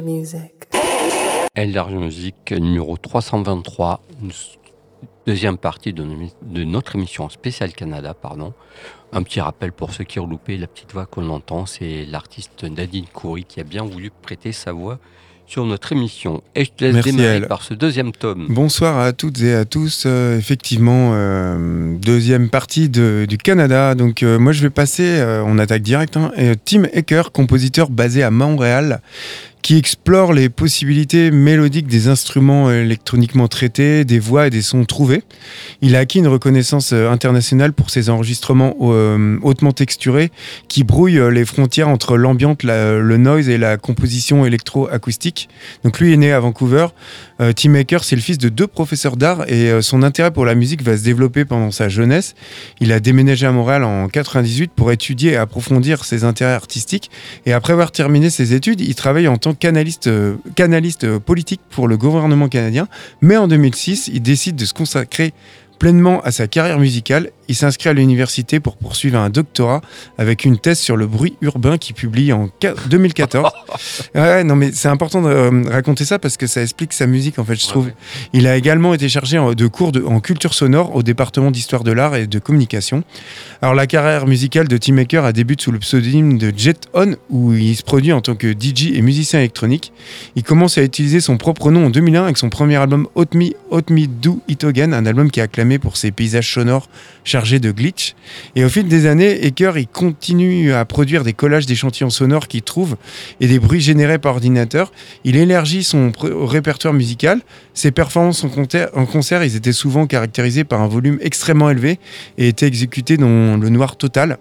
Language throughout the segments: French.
Music. LRG Music numéro 323, deuxième partie de, notre émission spéciale Canada, pardon. Un petit rappel pour ceux qui ont loupé la petite voix qu'on entend, c'est l'artiste Nadine Coury qui a bien voulu prêter sa voix sur notre émission. Et je te laisse démarrer par ce deuxième tome. Bonsoir à toutes et à tous. Euh, effectivement, euh, deuxième partie du Canada. Donc euh, moi je vais passer, on attaque direct. Hein, Tim Ecker, compositeur basé à Montréal, qui explore les possibilités mélodiques des instruments électroniquement traités, des voix et des sons trouvés. Il a acquis une reconnaissance euh, internationale pour ses enregistrements euh, hautement texturés qui brouillent euh, les frontières entre l'ambiance, le noise et la composition électro-acoustique. Donc lui est né à Vancouver. Tim Maker, c'est le fils de deux professeurs d'art et son intérêt pour la musique va se développer pendant sa jeunesse. Il a déménagé à Montréal en 98 pour étudier et approfondir ses intérêts artistiques. Et après avoir terminé ses études, il travaille en tant canaliste, euh, canaliste euh, politique pour le gouvernement canadien. Mais en 2006, il décide de se consacrer pleinement à sa carrière musicale il s'inscrit à l'université pour poursuivre un doctorat avec une thèse sur le bruit urbain qu'il publie en 2014. ouais, non, mais c'est important de euh, raconter ça parce que ça explique sa musique, en fait, je trouve. Il a également été chargé de cours de, en culture sonore au département d'histoire de l'art et de communication. Alors, la carrière musicale de Tim Maker a débuté sous le pseudonyme de Jet On, où il se produit en tant que DJ et musicien électronique. Il commence à utiliser son propre nom en 2001 avec son premier album Hot Me, Hot Me Do It Again, un album qui est acclamé pour ses paysages sonores chargé de glitch. Et au fil des années, Ecker il continue à produire des collages d'échantillons sonores qu'il trouve et des bruits générés par ordinateur. Il élargit son répertoire musical. Ses performances en concert, ils étaient souvent caractérisés par un volume extrêmement élevé et étaient exécutés dans le noir total.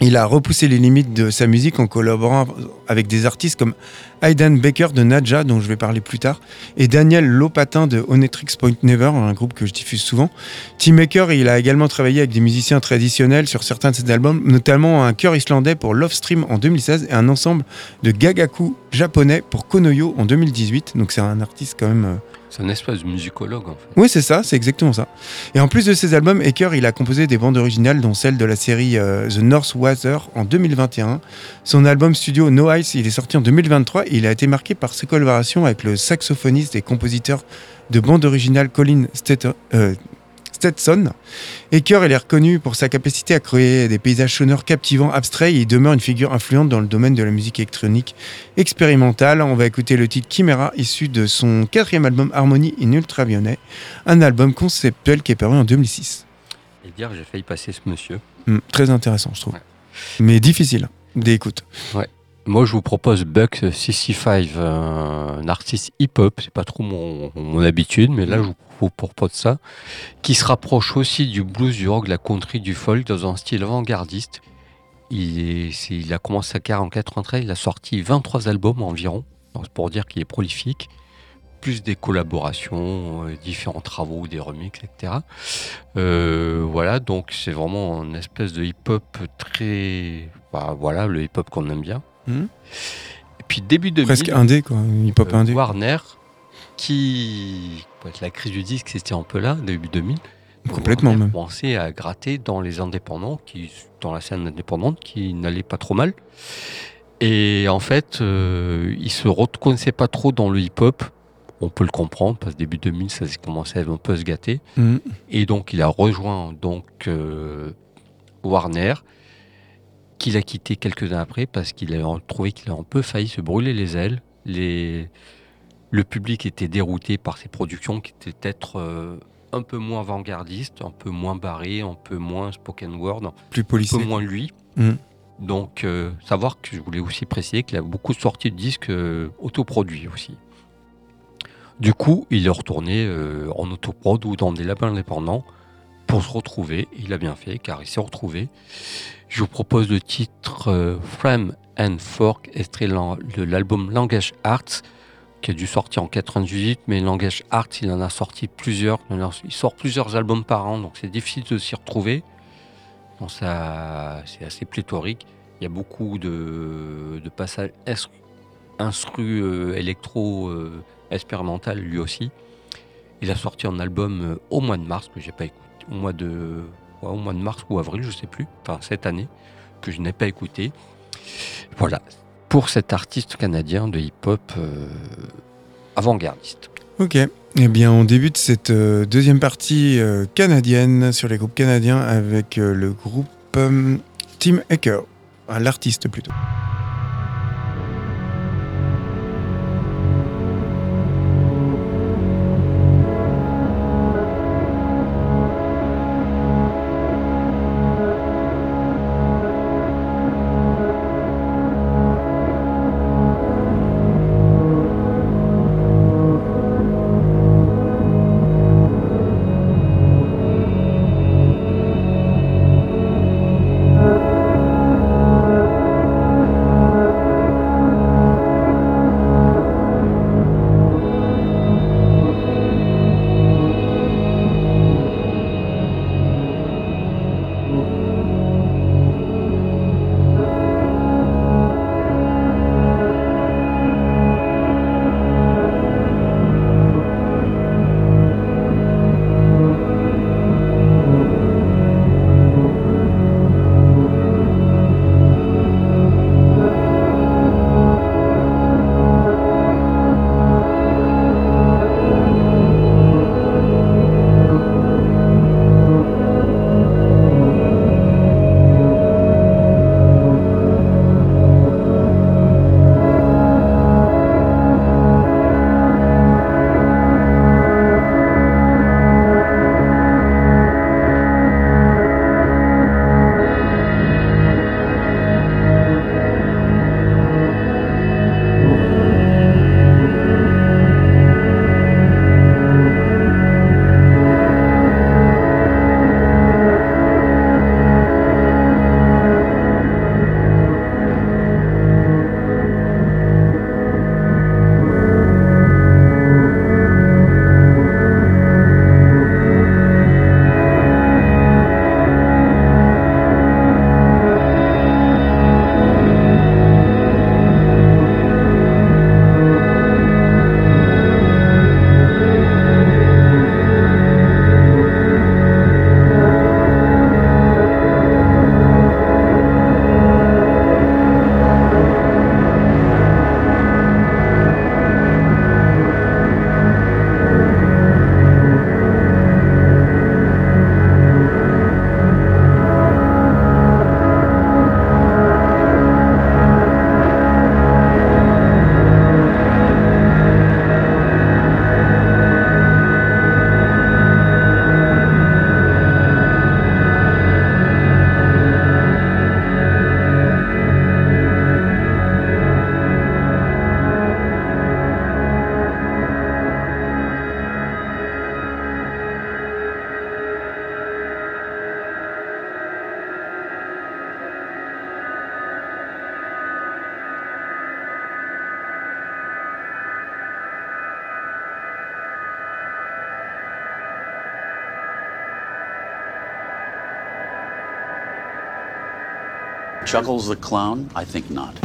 Il a repoussé les limites de sa musique en collaborant avec des artistes comme Aidan Baker de Nadja, dont je vais parler plus tard, et Daniel Lopatin de Onetrix Point Never, un groupe que je diffuse souvent. Tim Maker, il a également travaillé avec des musiciens traditionnels sur certains de ses albums, notamment un chœur islandais pour Love Stream en 2016 et un ensemble de gagaku japonais pour Konoyo en 2018. Donc c'est un artiste quand même euh, c'est un espèce de musicologue en fait. Oui, c'est ça, c'est exactement ça. Et en plus de ses albums, Ecker, il a composé des bandes originales, dont celle de la série euh, The North Water en 2021. Son album studio No Ice, il est sorti en 2023 et il a été marqué par ses collaborations avec le saxophoniste et compositeur de bandes originales Colin Stetton, euh, Stetson. Ecker, il est reconnu pour sa capacité à créer des paysages sonores captivants, abstraits, et il demeure une figure influente dans le domaine de la musique électronique expérimentale. On va écouter le titre Chimera, issu de son quatrième album Harmony in Ultraviolet, un album conceptuel qui est paru en 2006. Et dire, j'ai failli passer ce monsieur. Hmm, très intéressant, je trouve. Mais difficile d'écoute. Ouais. Moi, je vous propose Buck 65, un artiste hip-hop. C'est pas trop mon, mon, habitude, mais là, je vous propose ça. Qui se rapproche aussi du blues, du rock, de la country, du folk, dans un style avant-gardiste. Il, est, il a commencé sa carrière en 93, il a sorti 23 albums environ. Donc, pour dire qu'il est prolifique. Plus des collaborations, euh, différents travaux, des remixes, etc. Euh, voilà, donc c'est vraiment une espèce de hip-hop très. Bah, voilà, le hip-hop qu'on aime bien. Hmm. Et puis début 2000. Presque indé, quoi. Hip-hop euh, indé. Warner, qui. La crise du disque, c'était un peu là, début 2000. Complètement même. commencé à gratter dans les indépendants, qui, dans la scène indépendante, qui n'allait pas trop mal. Et en fait, euh, il se reconnaissait pas trop dans le hip-hop. On peut le comprendre, parce que début 2000, ça à un peu se gâter. Hmm. Et donc, il a rejoint donc euh, Warner qu'il a quitté quelques années après parce qu'il a trouvé qu'il a un peu failli se brûler les ailes. Les... Le public était dérouté par ses productions qui étaient peut-être euh, un peu moins avant-gardistes, un peu moins barrées, un peu moins spoken word, plus un peu moins lui. Mm. Donc, euh, savoir que je voulais aussi préciser qu'il a beaucoup sorti de disques euh, autoproduits aussi. Du coup, il est retourné en autoprod ou dans des labels indépendants pour se retrouver. Il a bien fait car il s'est retrouvé. Je vous propose le titre euh, Frame and Fork, extrait de l'album Langage Arts, qui a dû sortir en 98, mais Langage Arts, il en a sorti plusieurs. Il sort plusieurs albums par an, donc c'est difficile de s'y retrouver. c'est assez pléthorique. Il y a beaucoup de, passages instru euh, électro euh, expérimental lui aussi. Il a sorti un album au mois de mars que j'ai pas écouté, au mois de au mois de mars ou avril, je sais plus, enfin cette année, que je n'ai pas écouté. Voilà. pour cet artiste canadien de hip-hop avant-gardiste. Ok, eh bien on débute cette deuxième partie canadienne sur les groupes canadiens avec le groupe Tim Ecker, l'artiste plutôt. Chuckles the clown? I think not.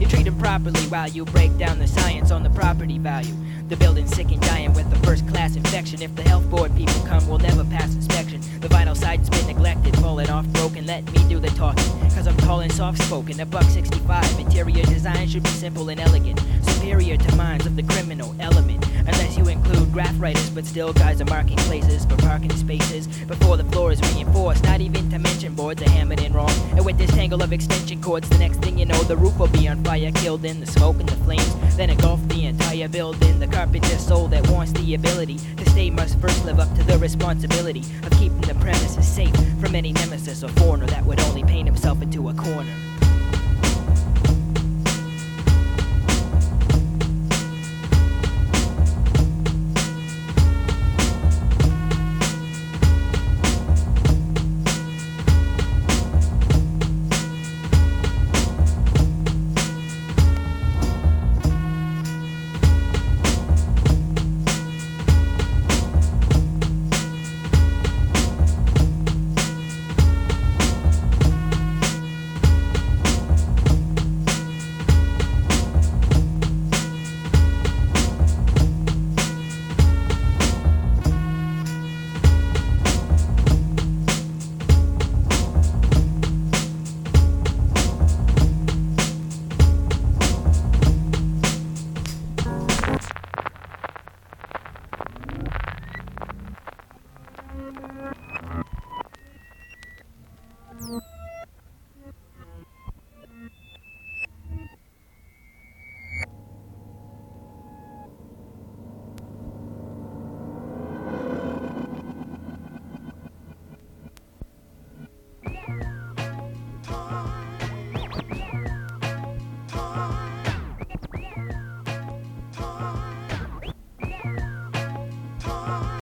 You treat them properly while you break down the science on the property value. The building's sick and dying with the first class infection. If the health board people come, we'll never pass inspection. The vital side's been neglected, falling off broken. Let me do the talking, cause I'm tall and soft spoken. A buck 65, interior design should be simple and elegant. Superior to minds of the criminal element. Unless you include graph writers, but still guys are marking places for parking spaces before the floor is reinforced. Not even to mention boards are hammered in wrong. And with this tangle of extension cords, the next thing you know, the roof will be on fire, killed in the smoke and the flames. Then engulf the entire building. The carpenter soul that wants the ability to stay must first live up to the responsibility of keeping the premises safe from any nemesis or foreigner that would only paint himself into a corner.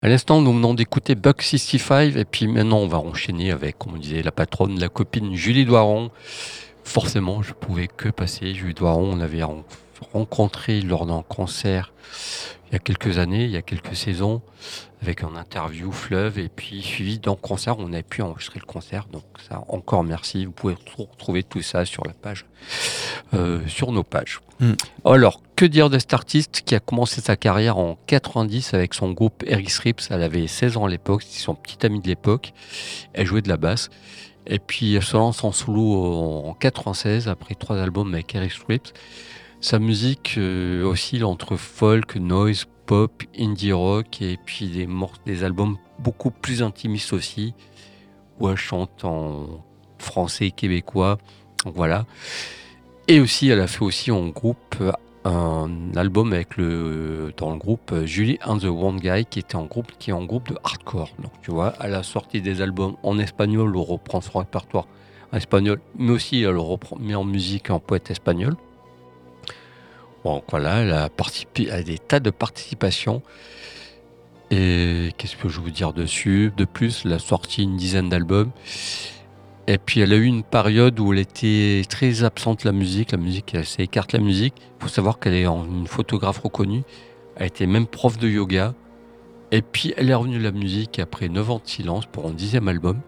À l'instant, nous venons d'écouter Buck 65 et puis maintenant on va enchaîner avec, comme on disait, la patronne, la copine Julie Doiron. Forcément, je pouvais que passer. Julie Doiron, on avait ren- rencontré lors d'un concert il y a quelques années, il y a quelques saisons, avec un interview fleuve et puis suivi d'un concert. On a pu enregistrer le concert, donc ça encore merci. Vous pouvez retrouver tout ça sur la page, euh, sur nos pages. Mm. Alors, que dire de cet artiste qui a commencé sa carrière en 90 avec son groupe Eric Strips Elle avait 16 ans à l'époque, c'était son petit ami de l'époque. Elle jouait de la basse. Et puis elle se lance en solo en 96 après trois albums avec Eric Strips. Sa musique euh, oscille entre folk, noise, pop, indie rock et puis des, des albums beaucoup plus intimistes aussi où elle chante en français québécois. Voilà. Et aussi, elle a fait aussi en groupe un album avec le dans le groupe Julie and the One Guy qui était en groupe qui est en groupe de hardcore. Donc tu vois, elle a sorti des albums en espagnol, elle reprend son répertoire en espagnol, mais aussi elle le reprend met en musique en poète espagnol. Bon, voilà, elle a participé à des tas de participations. Et qu'est-ce que je veux dire dessus? De plus, elle a sorti une dizaine d'albums. Et puis elle a eu une période où elle était très absente la musique. La musique, elle s'est écarte de la musique. Il faut savoir qu'elle est une photographe reconnue. Elle était même prof de yoga. Et puis elle est revenue de la musique après 9 ans de silence pour un dixième album.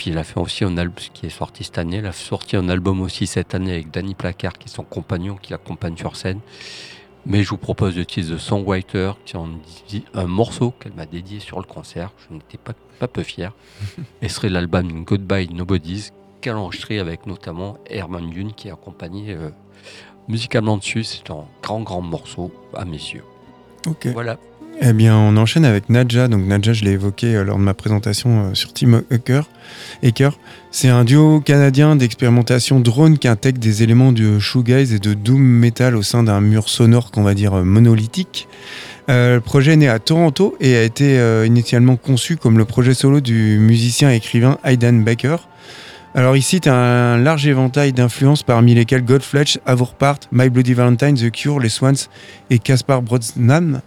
Puis elle a fait aussi un album qui est sorti cette année. Elle a sorti un album aussi cette année avec Danny Placard qui est son compagnon qui l'accompagne sur scène. Mais je vous propose le titre The Songwriter, qui est un, un morceau qu'elle m'a dédié sur le concert. Je n'étais pas, pas peu fier. Et ce serait l'album Goodbye Nobody's, qu'elle a enregistré avec notamment Herman Dune qui est accompagné euh, musicalement dessus. C'est un grand, grand morceau à mes yeux. Ok. Voilà. Eh bien, on enchaîne avec Nadja. Donc, Nadja, je l'ai évoqué euh, lors de ma présentation euh, sur Team Hacker. C'est un duo canadien d'expérimentation drone qui intègre des éléments de shoegaze et de doom metal au sein d'un mur sonore qu'on va dire euh, monolithique. Le projet est né à Toronto et a été initialement conçu comme le projet solo du musicien et écrivain Aidan Baker. Alors ici, tu as un large éventail d'influences parmi lesquelles Godfletch, Avourpart, My Bloody Valentine, The Cure, Les Swans et Caspar Brosnan.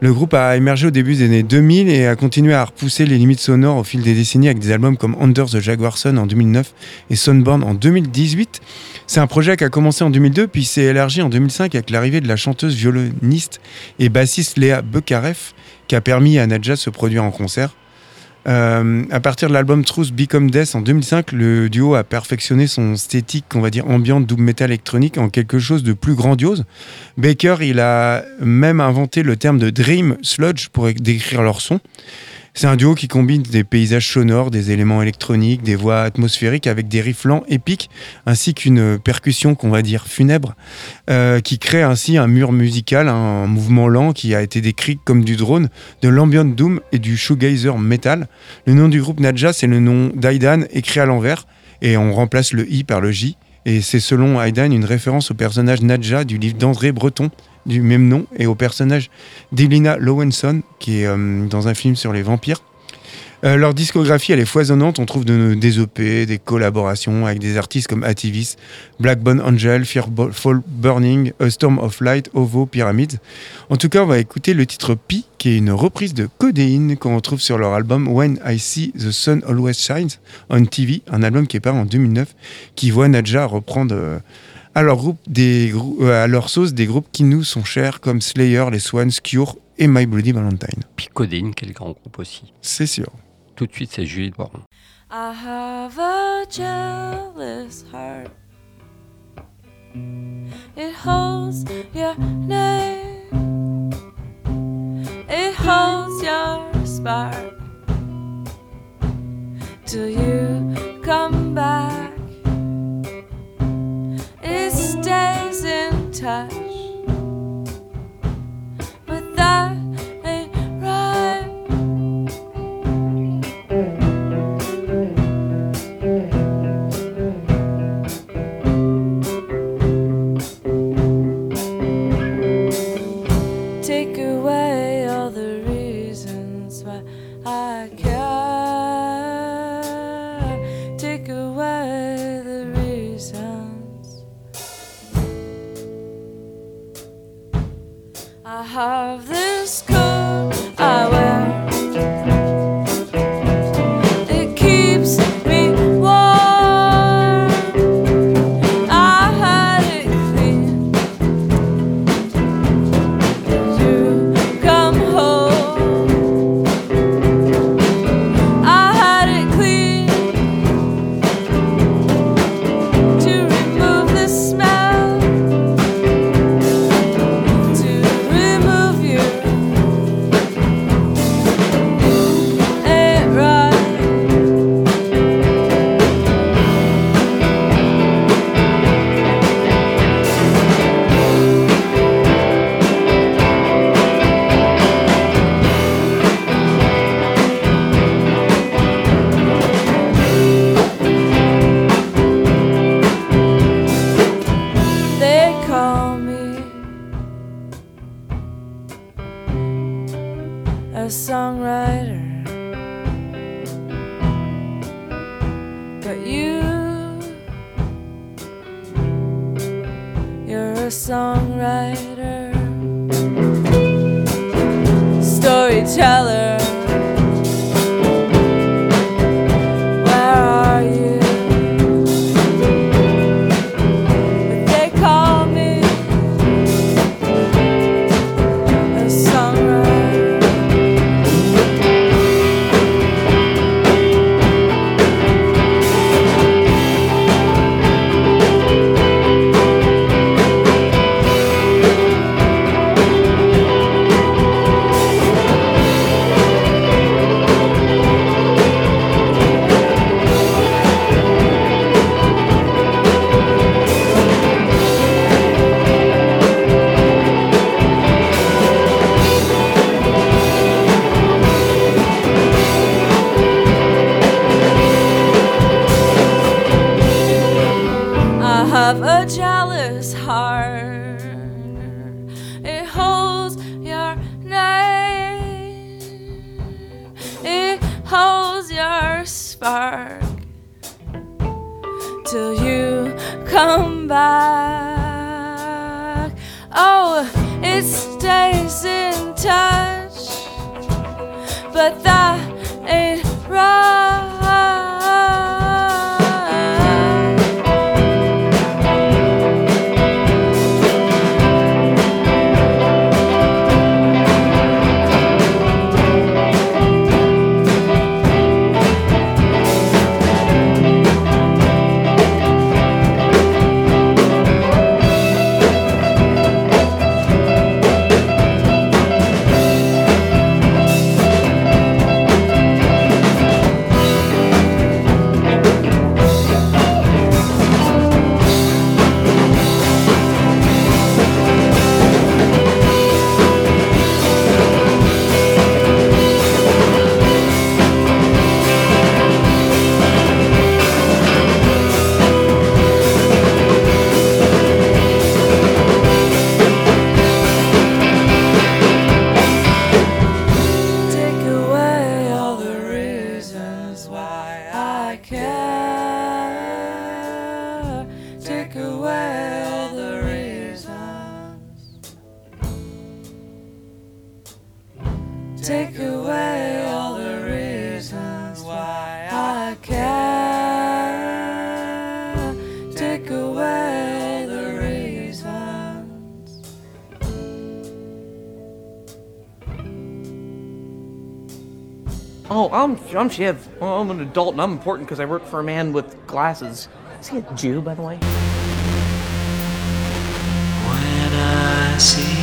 Le groupe a émergé au début des années 2000 et a continué à repousser les limites sonores au fil des décennies avec des albums comme Under the Jaguar Sun en 2009 et Sunburn en 2018. C'est un projet qui a commencé en 2002 puis s'est élargi en 2005 avec l'arrivée de la chanteuse, violoniste et bassiste Léa Bekareff qui a permis à Nadja de se produire en concert. Euh, à partir de l'album Truth Become Death en 2005, le duo a perfectionné son esthétique, on va dire ambiante, double metal électronique en quelque chose de plus grandiose. Baker, il a même inventé le terme de dream sludge pour décrire leur son. C'est un duo qui combine des paysages sonores, des éléments électroniques, des voix atmosphériques avec des riffs lents épiques, ainsi qu'une percussion qu'on va dire funèbre, euh, qui crée ainsi un mur musical, un mouvement lent qui a été décrit comme du drone, de l'ambient doom et du shoegazer metal. Le nom du groupe Nadja, c'est le nom d'Aidan écrit à l'envers, et on remplace le i par le j. Et c'est selon Aidan une référence au personnage Nadja du livre d'André Breton, du même nom et au personnage d'Elina Lowenson, qui est euh, dans un film sur les vampires. Euh, leur discographie, elle est foisonnante. On trouve de- des EP, des collaborations avec des artistes comme Ativis, Blackbone Angel, Fearful Burning, A Storm of Light, Ovo, Pyramids. En tout cas, on va écouter le titre Pi, qui est une reprise de Codéine qu'on retrouve sur leur album When I See the Sun Always Shines on TV, un album qui est paru en 2009, qui voit Nadja reprendre euh, à leur groupe des euh, à leur sauce des groupes qui nous sont chers comme Slayer, les Swans, Cure et My Bloody Valentine. Puis Codéine, quel grand groupe aussi. C'est sûr. Tout de suite, c'est Julie Baron. I have a jealous heart. It holds your name. It holds your spark. Till you come back. In touch. take away all the reasons why I care. Take away all the reasons. Oh, I'm I'm Shiv. I'm an adult and I'm important because I work for a man with glasses. Is he a Jew, by the way? When I see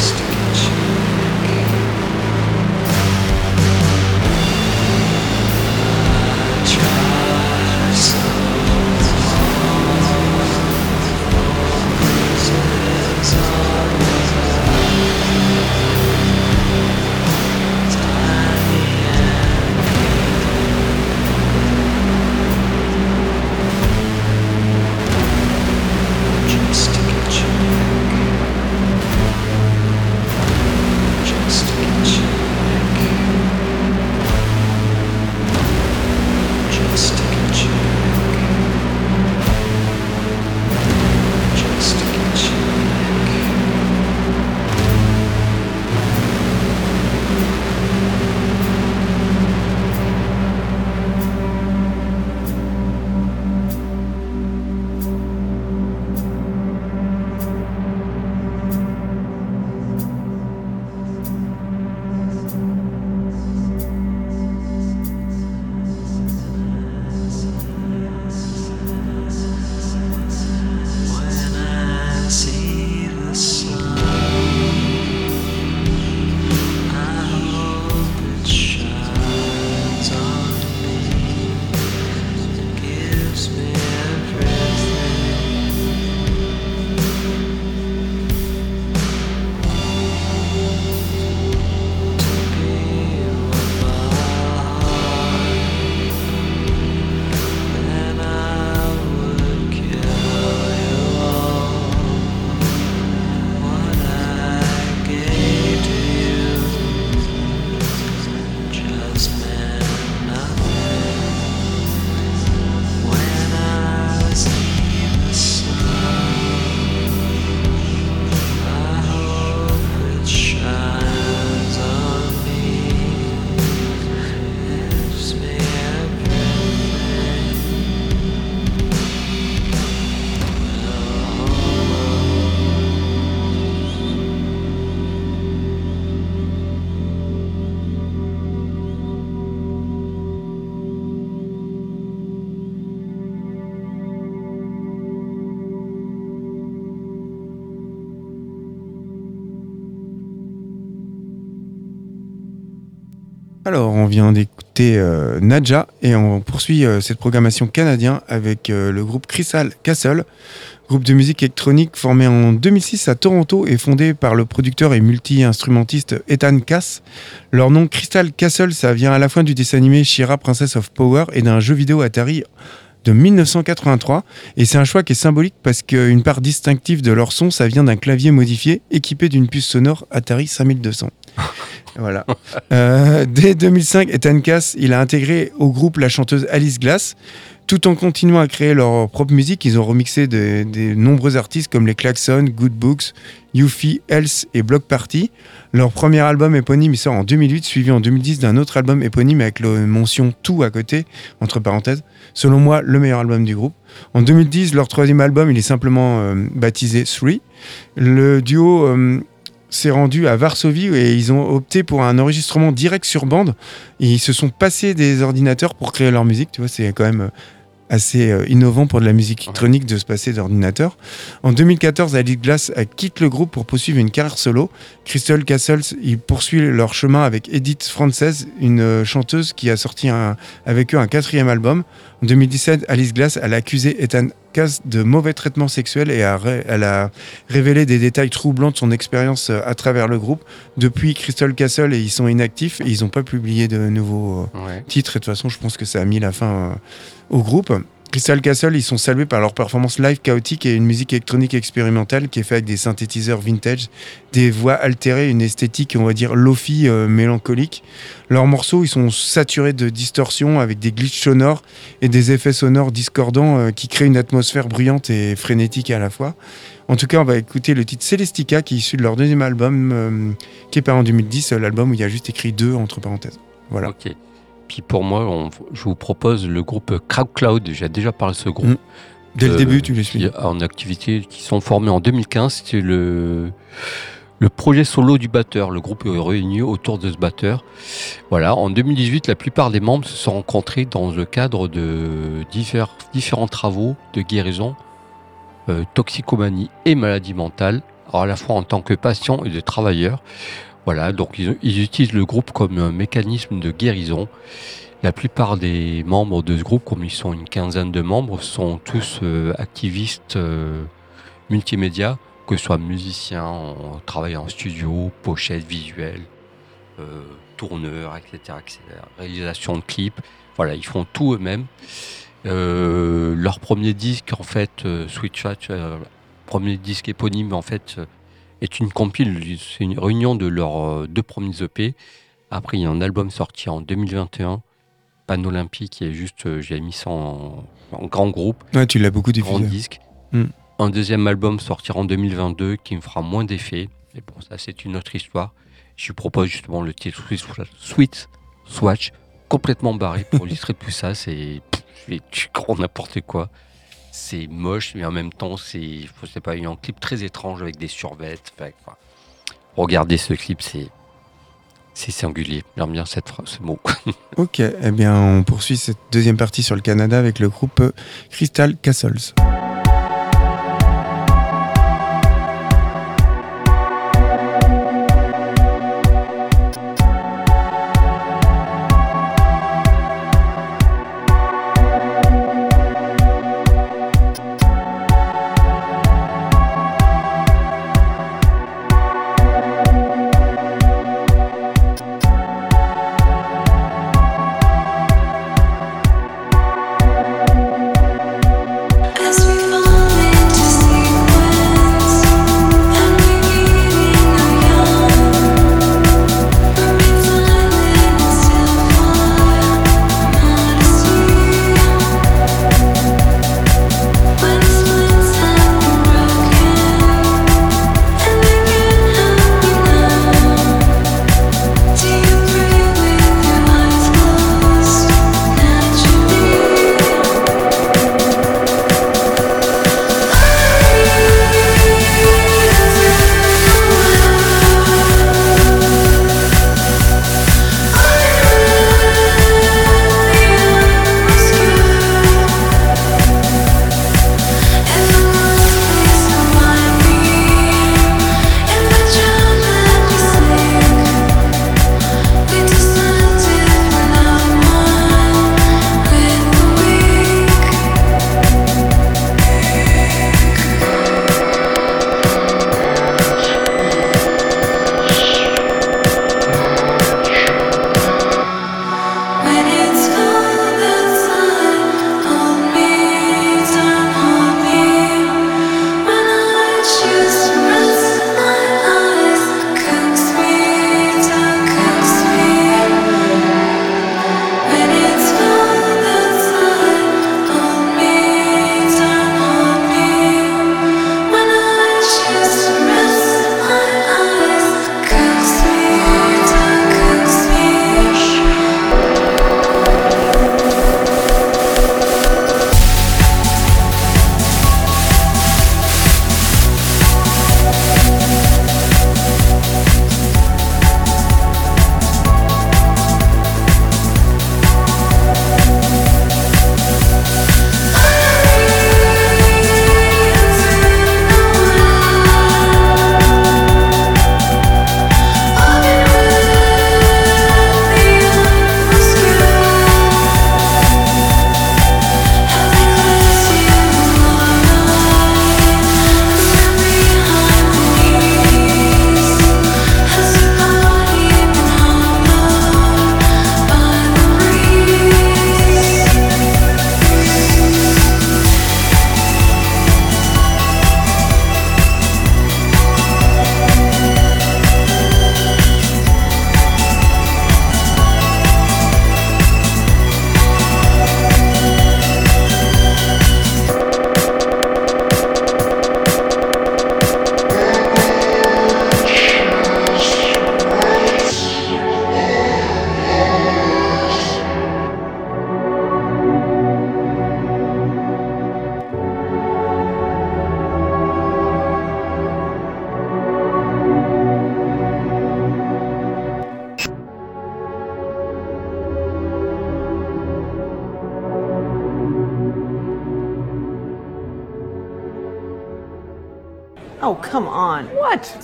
Christ. Vient d'écouter euh, Nadja. Et on poursuit euh, cette programmation canadien avec euh, le groupe Crystal Castle, groupe de musique électronique formé en 2006 à Toronto et fondé par le producteur et multi-instrumentiste Ethan Cass. Leur nom Crystal Castle, ça vient à la fois du dessin animé Shira Princess of Power et d'un jeu vidéo Atari de 1983 et c'est un choix qui est symbolique parce qu'une part distinctive de leur son ça vient d'un clavier modifié équipé d'une puce sonore Atari 5200 voilà Euh, dès 2005 Ethan Cass il a intégré au groupe la chanteuse Alice Glass Tout en continuant à créer leur propre musique, ils ont remixé des, des nombreux artistes comme les Klaxon, Good Books, Yuffie, Else et Block Party. Leur premier album éponyme sort en 2008, suivi en 2010 d'un autre album éponyme avec la mention Tout à côté, entre parenthèses. Selon moi, le meilleur album du groupe. En 2010, leur troisième album, il est simplement euh, baptisé Three. Le duo euh, s'est rendu à Varsovie et ils ont opté pour un enregistrement direct sur bande. Et ils se sont passés des ordinateurs pour créer leur musique. Tu vois, c'est quand même euh, assez euh, innovant pour de la musique électronique de se passer d'ordinateur. En 2014, Alice Glass quitte le groupe pour poursuivre une carrière solo. Crystal Castles, ils poursuivent leur chemin avec Edith Frances, une euh, chanteuse qui a sorti un- avec eux un quatrième album. En 2017, Alice Glass elle a accusé Ethan Cass de mauvais traitement sexuel et a ré- elle a révélé des détails troublants de son expérience euh, à travers le groupe. Depuis Crystal Castle, ils sont inactifs et ils n'ont pas publié de nouveaux euh, Ouais. titre. Et de toute façon, je pense que ça a mis la fin euh, au groupe. Crystal Castle, ils sont salués par leur performance live chaotique et une musique électronique expérimentale qui est faite avec des synthétiseurs vintage, des voix altérées, une esthétique, on va dire, lofi euh, mélancolique. Leurs morceaux, ils sont saturés de distorsions avec des glitches sonores et des effets sonores discordants euh, qui créent une atmosphère bruyante et frénétique à la fois. En tout cas, on va écouter le titre Celestica qui est issu de leur deuxième album euh, qui est paru en 2010, euh, l'album où il y a juste écrit deux entre parenthèses. Voilà. Ok. Puis pour moi, on- je vous propose le groupe Crowd Cloud. J'ai déjà parlé de ce groupe. Mm. Dès le Euh, début, tu les suis. en activité, qui sont formés en 2015. C'était le, le projet solo du batteur. Le groupe est réuni autour de ce batteur. Voilà. En 2018, la plupart des membres se sont rencontrés dans le cadre de divers, différents travaux de guérison, euh, toxicomanie et maladie mentale, alors à la fois en tant que patients et de travailleurs. Voilà, donc ils, utilisent le groupe comme un mécanisme de guérison. La plupart des membres de ce groupe, comme ils sont une quinzaine de membres, sont tous euh, activistes euh, multimédia, que ce soit musiciens, en- travaillant en studio, pochette visuelle, euh, tourneurs, etc., réalisation de clips. Voilà, ils font tout eux-mêmes. Leur premier disque, en fait, Sweet Chat, premier disque éponyme, en fait, est une compile, c'est une réunion de leurs euh, deux premiers EP. Après, il y a un album sorti en 2021, Pan Olympique, qui est juste, euh, j'ai mis ça en, en grand groupe, Ouais, tu l'as beaucoup grand diffusé. disque. Mm. Un deuxième album sortira en 2022 qui me fera moins d'effet. Mais bon, ça, c'est une autre histoire. Je lui propose justement le titre Sweet, Swatch, complètement barré pour illustrer tout ça. C'est pff, c'est du grand n'importe quoi. C'est moche, mais en même temps, c'est pas, un clip très étrange avec des quoi. Regardez ce clip, c'est c'est singulier. J'aime bien cette phrase, ce mot. Ok, eh bien, on poursuit cette deuxième partie sur le Canada avec le groupe euh, Crystal Castles.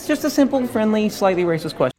Just a simple, friendly, slightly racist question.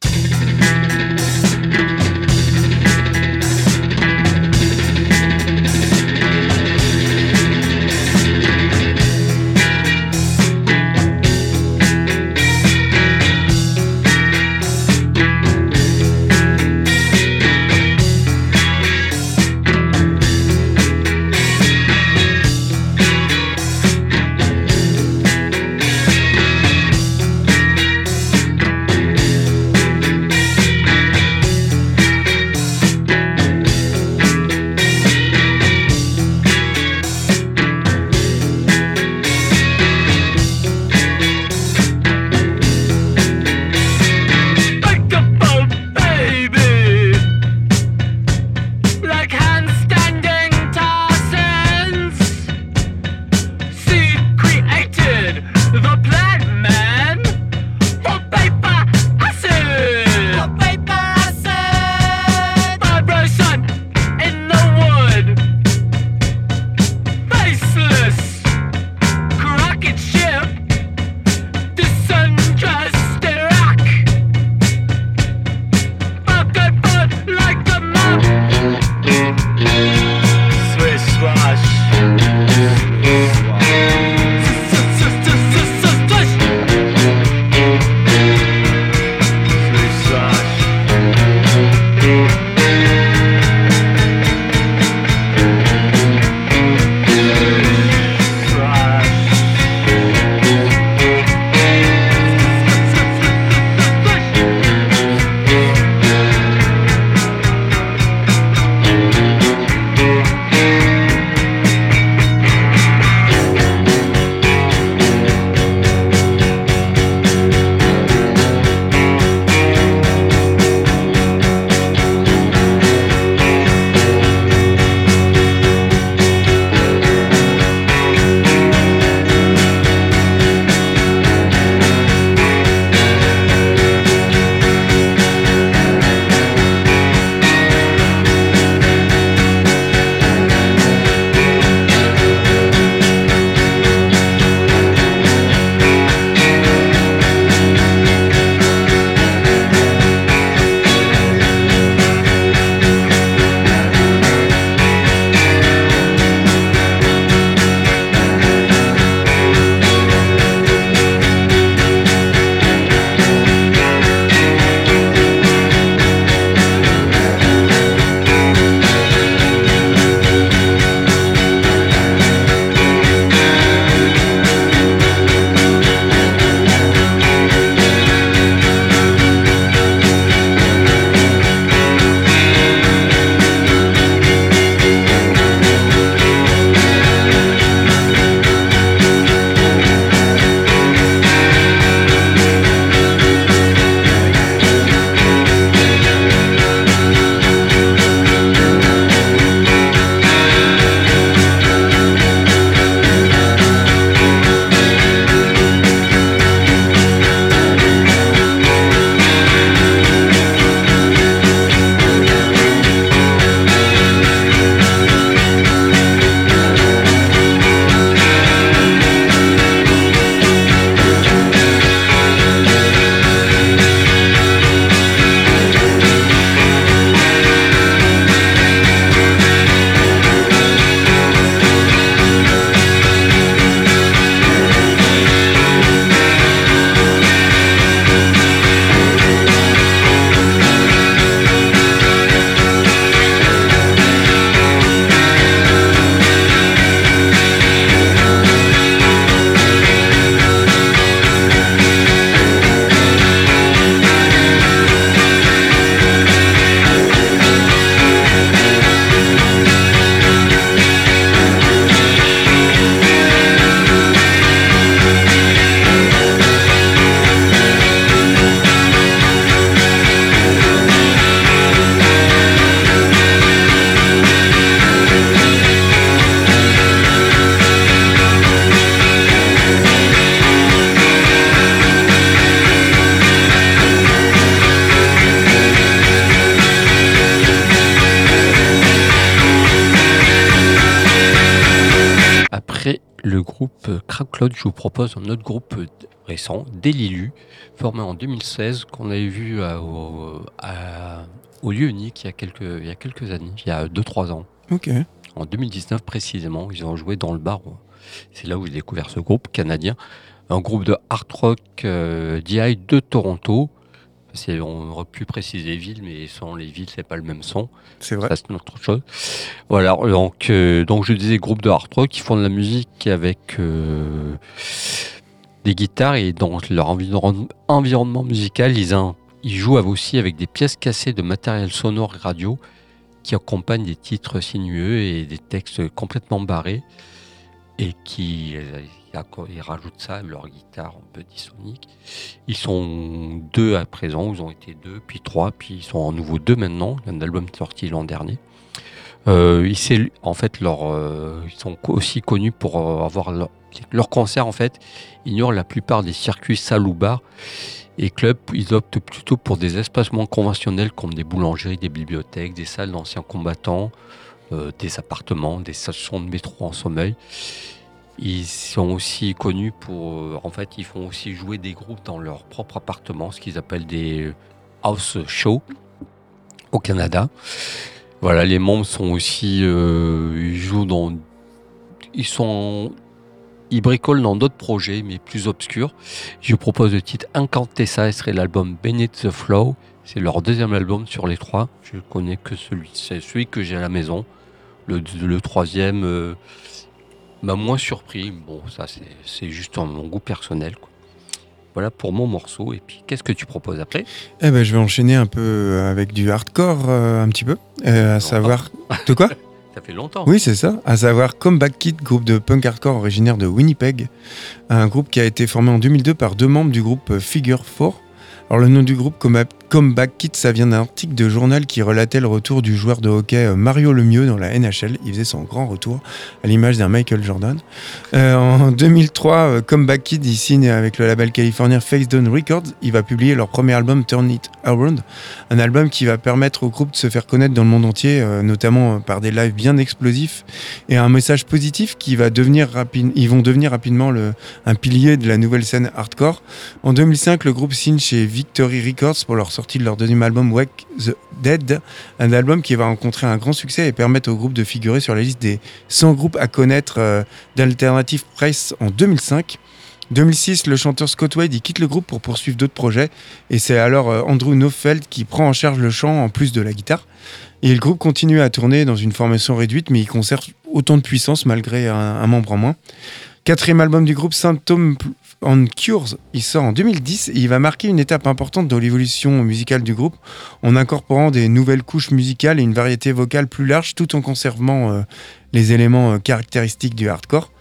Euh, Cloud, je vous propose un autre groupe euh, récent, Delilu, formé en 2016, qu'on avait vu à- au, à- au lieu unique il y, a quelques, il y a quelques années, il y a 2-3 ans. Ok. En 2019 précisément, ils ont joué dans le bar. C'est là où j'ai découvert ce groupe canadien. Un groupe de hard rock euh, DI de Toronto. On aurait pu préciser villes, mais sans les villes, c'est pas le même son. C'est vrai. Ça, c'est une autre chose. Voilà, donc, euh, donc je disais groupe de hard rock qui font de la musique avec euh, des guitares et dans leur environ- environnement musical, ils, ils jouent aussi avec des pièces cassées de matériel sonore radio qui accompagnent des titres sinueux et des textes complètement barrés et qui euh, ils rajoutent ça leur guitare un peu dysphonique. Ils sont deux à présent, ils ont été deux, puis trois, puis ils sont en nouveau deux maintenant. Il y a un album sorti l'an dernier. Euh, ils, en fait, leur, euh, ils sont aussi connus pour euh, avoir leur, concert. En fait, ignorent la plupart des circuits salles ou bars et clubs. Ils optent plutôt pour des espacements conventionnels comme des boulangeries, des bibliothèques, des salles d'anciens combattants, des appartements, des stations de métro en sommeil. Ils sont aussi connus pour, euh, en fait, ils font aussi jouer des groupes dans leur propre appartement, ce qu'ils appellent des house shows au Canada. Voilà, les membres sont aussi, euh, ils jouent dans, ils sont, ils bricolent dans d'autres projets, mais plus obscurs. Je vous propose le titre Incantessa, ce serait l'album Beneath the Flow. C'est leur deuxième album sur les trois. Je connais que celui, c'est celui que j'ai à la maison. Le, le troisième euh, m'a moins surpris. Bon, ça c'est, juste mon goût personnel. quoi. Voilà pour mon morceau. Et puis, qu'est-ce que tu proposes après? Eh ben, je vais enchaîner un peu avec du hardcore, euh, un petit peu. Euh, à savoir. De quoi? Ça fait longtemps. Oui, c'est ça. À savoir Comeback Kid, groupe de punk hardcore originaire de Winnipeg. Un groupe qui a été formé en 2002 par deux membres du groupe euh, Figure 4. Alors, le nom du groupe Comba- Comeback Kid, ça vient d'un article de journal qui relatait le retour du joueur de hockey euh, Mario Lemieux dans la NHL. Il faisait son grand retour à l'image d'un Michael Jordan. Euh, en 2003, euh, Comeback Kid, il signe avec le label californien Face Down Records. Il va publier leur premier album Turn It Around. Un album qui va permettre au groupe de se faire connaître dans le monde entier, notamment par des lives bien explosifs et un message positif qui va devenir rapide. Ils vont devenir rapidement un pilier de la nouvelle scène hardcore. En 2005, le groupe signe chez Victory Records pour leur sortie de leur deuxième album Wake the Dead, un album qui va rencontrer un grand succès et permettre au groupe de figurer sur la liste des 100 groupes à connaître euh, d'Alternative Press en 2005. 2006, le chanteur Scott Wade il quitte le groupe pour poursuivre d'autres projets et c'est alors euh, Andrew Neufeld qui prend en charge le chant en plus de la guitare. Et le groupe continue à tourner dans une formation réduite mais il conserve autant de puissance malgré un, un membre en moins. Quatrième album du groupe Symptom on Cures, il sort en 2010 et il va marquer une étape importante dans l'évolution musicale du groupe en incorporant des nouvelles couches musicales et une variété vocale plus large tout en conservant euh, les éléments euh, caractéristiques du hardcore.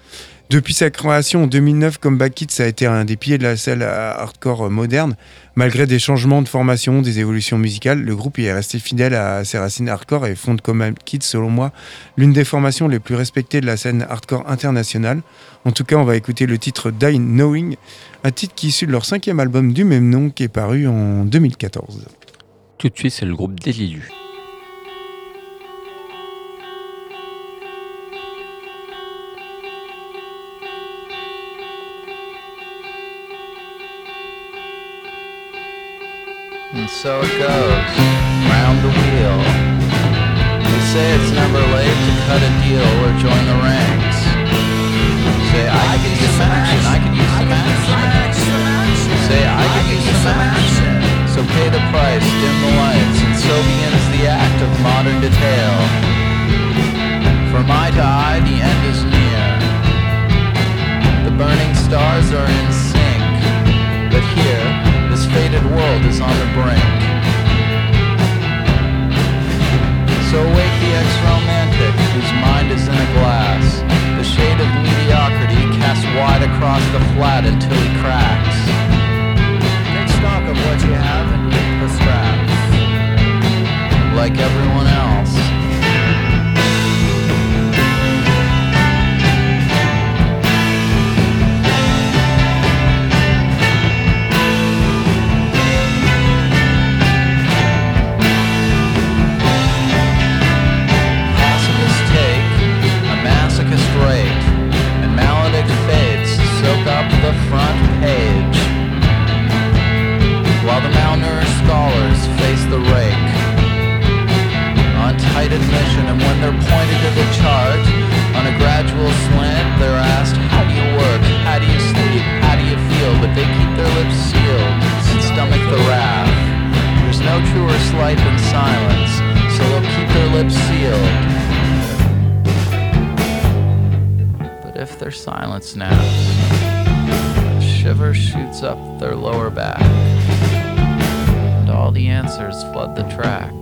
Depuis sa création en 2009, Comeback Kids a été un des piliers de la scène hardcore moderne. Malgré des changements de formation, des évolutions musicales, le groupe y est resté fidèle à ses racines hardcore et fonde Comeback Kids, selon moi, l'une des formations les plus respectées de la scène hardcore internationale. En tout cas, on va écouter le titre Die Knowing, un titre qui est issu de leur cinquième album du même nom qui est paru en 2014. Tout de suite, c'est le groupe Delilu. And so it goes, round the wheel. They say it's never late to cut a deal or join the ranks. Say I could use some action, I could use some action. Say I could use some action. So pay the price, dim the lights, and so begins the act of modern detail. From eye to eye, the end is near. The burning stars are in fated world is on the brink. So wake the ex-romantic whose mind is in a glass. The shade of mediocrity casts wide across the flat until he cracks. Take stock of what you have and rip the scraps. Like everyone else. darkest rage, and melodic fades soak up the front page. While the malnourished scholars face the rake on tight admission, and when they're pointed to the chart, on a gradual slant, they're asked, how do you work, how do you sleep, how do you feel, but they keep their lips sealed and stomach the wrath. There's no truer slight than silence, so they'll keep their lips sealed. their silence snaps. A shiver shoots up their lower back, and all the answers flood the track.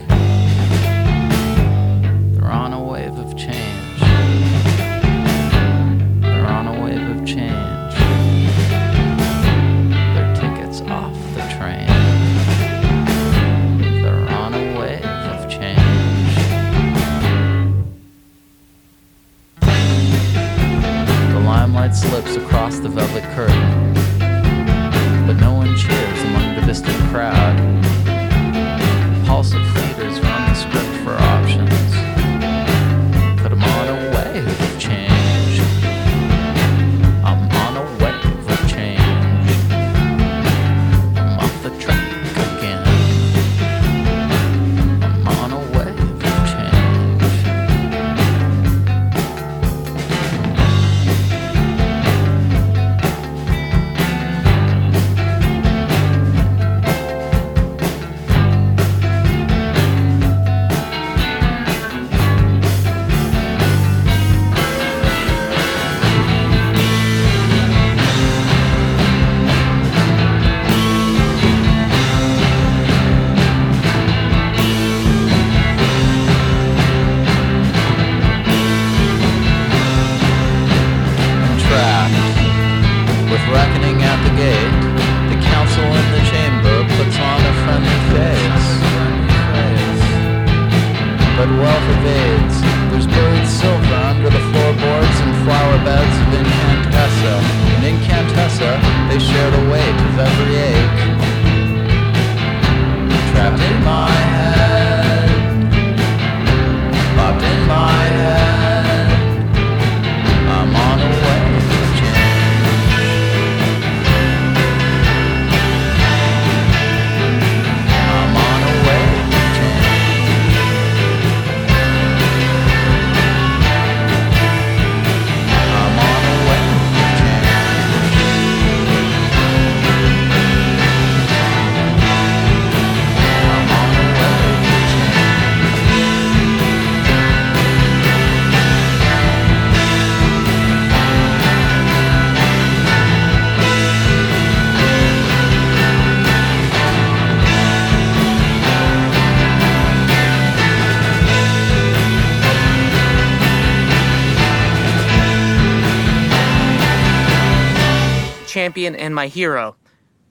champion and my hero.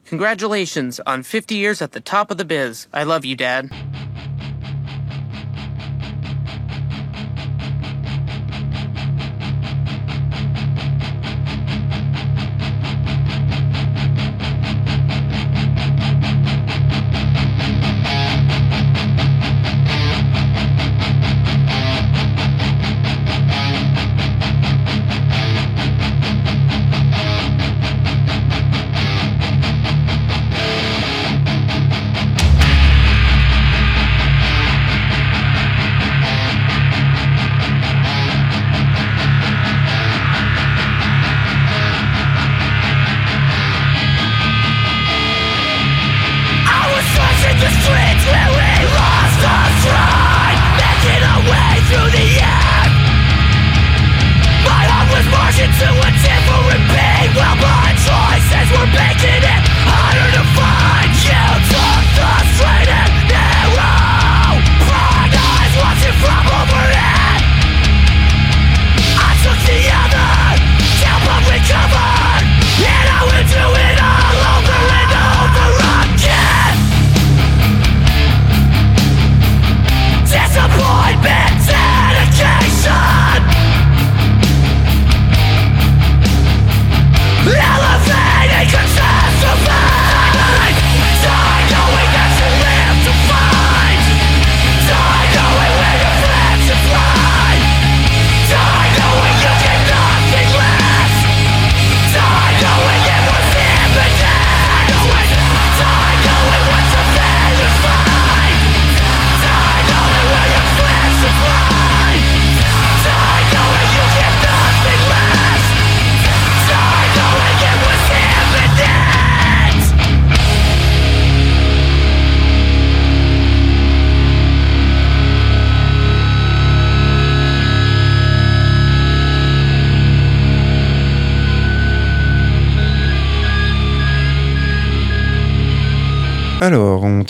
Congratulations on 50 years at the top of the biz. I love you, Dad.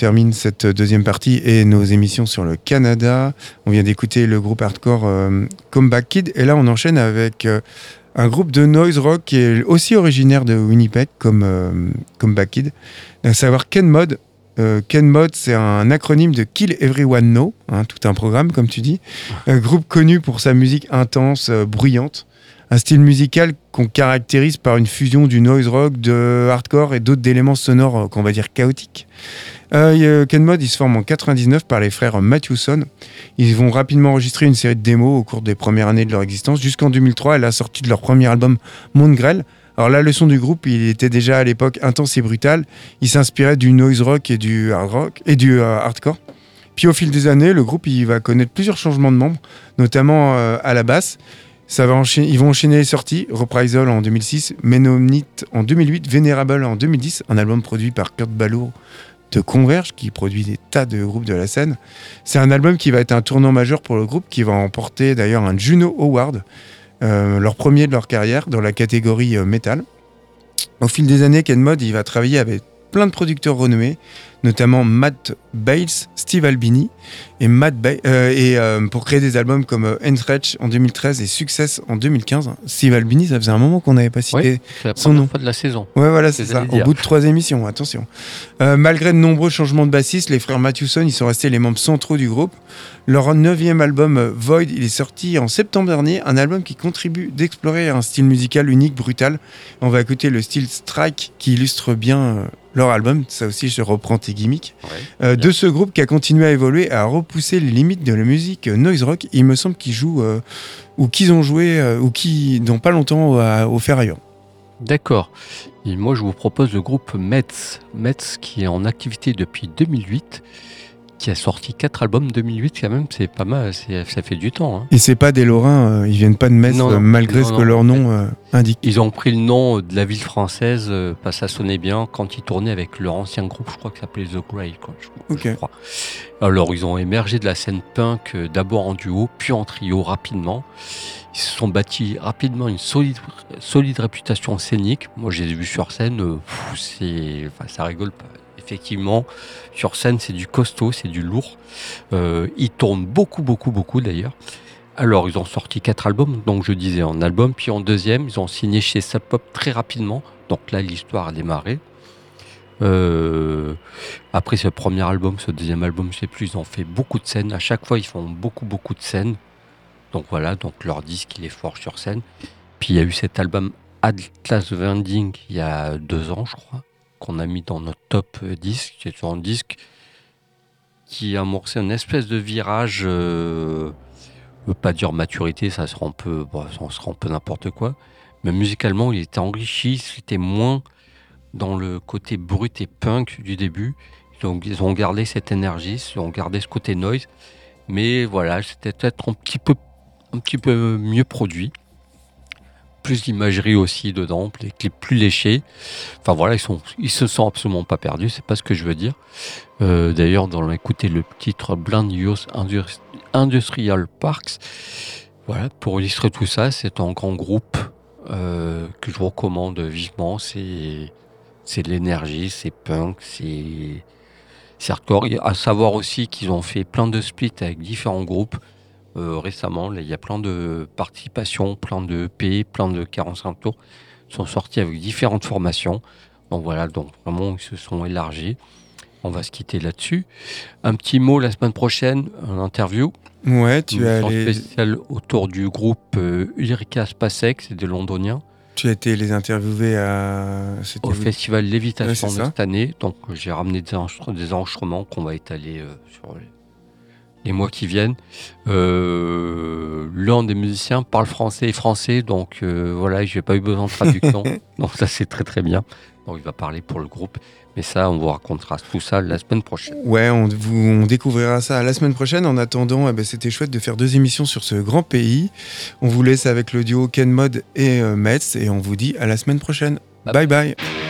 Termine cette deuxième partie et nos émissions sur le Canada. On vient d'écouter le groupe hardcore euh, Comeback Kid et là on enchaîne avec euh, un groupe de noise rock qui est aussi originaire de Winnipeg comme euh, Comeback Kid, à savoir Ken Mod. Euh, Ken Mod, c'est un acronyme de Kill Everyone Know, hein, tout un programme comme tu dis. Un groupe connu pour sa musique intense, euh, bruyante. Un style musical qu'on caractérise par une fusion du noise rock, de hardcore et d'autres éléments sonores qu'on va dire chaotiques. Euh, y a- Ken Mod, il se forme en 99 par les frères Matthewson. Ils vont rapidement enregistrer une série de démos au cours des premières années de leur existence, jusqu'en 2003, à la sortie de leur premier album Mongrel. Alors la leçon du groupe, il était déjà à l'époque intense et brutal. Il s'inspirait du noise rock et du hard rock et du euh, hardcore. Puis au fil des années, le groupe il va connaître plusieurs changements de membres, notamment euh, à la basse. Ça va ils vont enchaîner les sorties, Reprisal en 2006, Mennonite en 2008, Venerable en 2010, un album produit par Kurt Ballou Converge, qui produit des tas de groupes de la scène. C'est un album qui va être un tournant majeur pour le groupe, qui va emporter d'ailleurs un Juno Award, euh, leur premier de leur carrière, dans la catégorie euh, metal. Au fil des années, Ken Mod, il va travailler avec plein de producteurs renommés, notamment Matt Bales, Steve Albini et Matt Ba- euh, et euh, pour créer des albums comme euh, Entretch en 2013 et Success en 2015. Steve Albini, ça faisait un moment qu'on n'avait pas cité C'est la son nom. fois de la saison. Ouais, voilà, C'est ça. Au bout de trois émissions, attention. Euh, malgré de nombreux changements de bassistes, les frères Matthewson, ils sont restés les membres centraux du groupe. Leur neuvième album, Void, il est sorti en septembre dernier. Un album qui contribue d'explorer un style musical unique, brutal. On va écouter le style Strike qui illustre bien leur album. Ça aussi, je reprends tes gimmicks. Euh, de ce groupe qui a continué à évoluer, à repousser les limites de la musique euh, noise rock. Il me semble qu'ils jouent, euh, ou qu'ils ont joué, euh, ou qui, dans pas longtemps, à- au Ferraillon. D'accord. Et moi, je vous propose le groupe Metz. Metz qui est en activité depuis 2008, qui a sorti quatre albums 2008 quand même, c'est pas mal, ça fait du temps. hein. Et c'est pas des Lorrains, euh, ils viennent pas de Metz, Non, euh, non, malgré non, ce que leur nom euh, indique. Ils ont pris le nom de la ville française euh, parce que ça sonnait bien quand ils tournaient avec leur ancien groupe, je crois que ça s'appelait The Grey, quoi, je, crois. Alors, ils ont émergé de la scène punk d'abord en duo, puis en trio rapidement. Ils se sont bâtis rapidement une solide, solide réputation scénique. Moi, je les ai vus sur scène, pff, enfin, ça rigole pas. Effectivement, sur scène, c'est du costaud, c'est du lourd. Euh, ils tournent beaucoup, beaucoup, beaucoup d'ailleurs. Alors, ils ont sorti quatre albums, donc je disais en album, puis en deuxième, ils ont signé chez Sub Pop très rapidement. Donc là, l'histoire a démarré. Euh, après ce premier album, ce deuxième album, je sais plus, ils ont fait beaucoup de scènes. À chaque fois, ils font beaucoup, beaucoup de scènes. Donc voilà, donc leur disque, il est fort sur scène. Puis il y a eu cet album Atlas Vending il y a deux ans, je crois, qu'on a mis dans notre top euh, disque, qui est un disque qui a amorcé une espèce de virage, euh, pas dire maturité, ça sera un peu, ça sera un peu n'importe quoi, mais musicalement, il était enrichi, c'était moins dans le côté brut et punk du début. Donc ils ont gardé cette énergie, ils ont gardé ce côté noise, mais voilà, c'était peut-être un petit peu, un petit peu mieux produit. Plus d'imagerie aussi dedans, les clips plus léchés. Enfin voilà, ils, sont, se sont absolument pas perdus, c'est pas ce que je veux dire. Euh, D'ailleurs, dans écouter le titre Blind Youth Indus- Industrial Parks, voilà, pour illustrer tout ça, c'est un grand groupe euh, que je recommande vivement. C'est de l'énergie, c'est punk, c'est hardcore. À savoir aussi qu'ils ont fait plein de splits avec différents groupes euh, récemment. Là, il y a plein de participations, plein de EP, plein de 45 tours sont sortis avec différentes formations. Donc voilà, donc vraiment ils se sont élargis. On va se quitter là-dessus. Un petit mot la semaine prochaine, une interview. Ouais, tu as, les- spéciale autour du groupe euh, Ulrika Spasek, c'est des londoniens, tu as été les interviewer à. au festival Lévitation Ouais, de cette année. Donc j'ai ramené des enregistrements qu'on va étaler euh, sur les, les mois qui viennent. Euh, L'un des musiciens parle français et français, donc euh, voilà, je n'ai pas eu besoin de traduction. donc ça c'est très très bien. Donc il va parler pour le groupe. Mais ça, on vous racontera tout ça la semaine prochaine. Ouais, on, vous, on découvrira ça la semaine prochaine. En attendant, eh ben, c'était chouette de faire deux émissions sur ce grand pays. On vous laisse avec le duo Ken Mod et euh, Metz et on vous dit à la semaine prochaine. Bye bye. bye.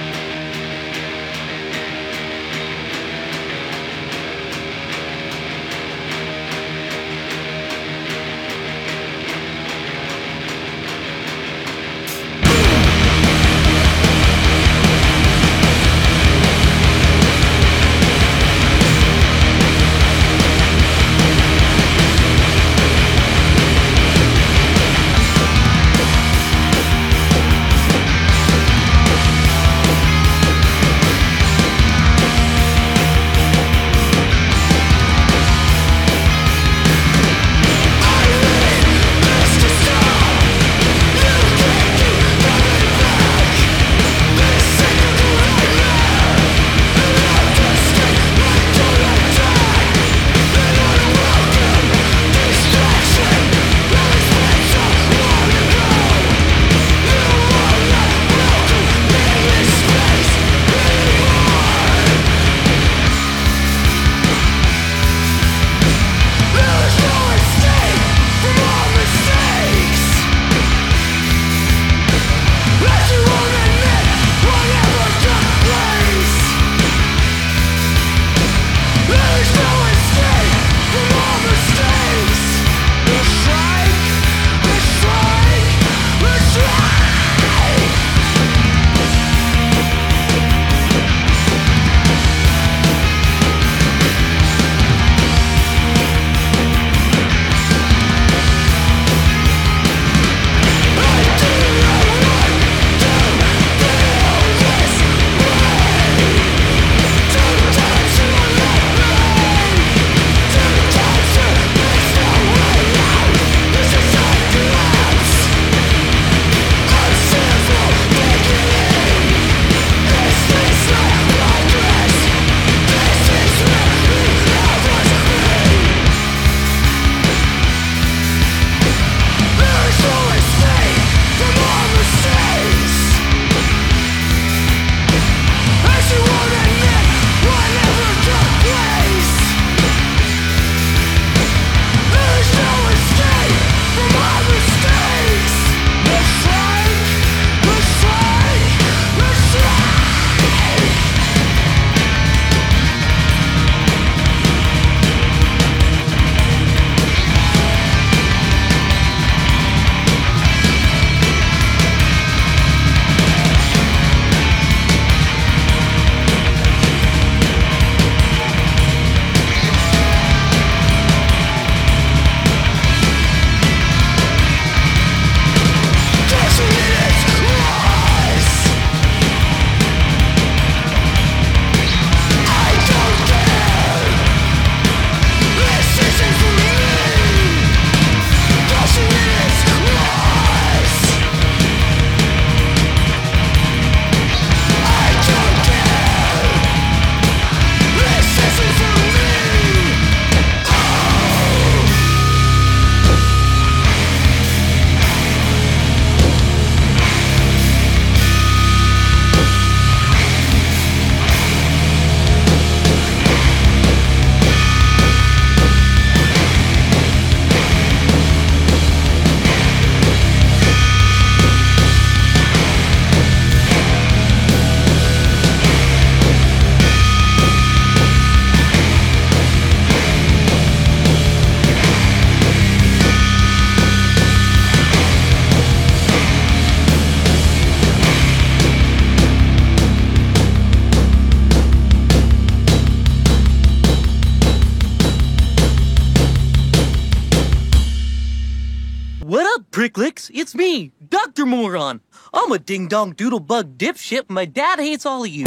It's me, Dr. Moron. I'm a ding dong doodle bug dipshit. My dad hates all of you.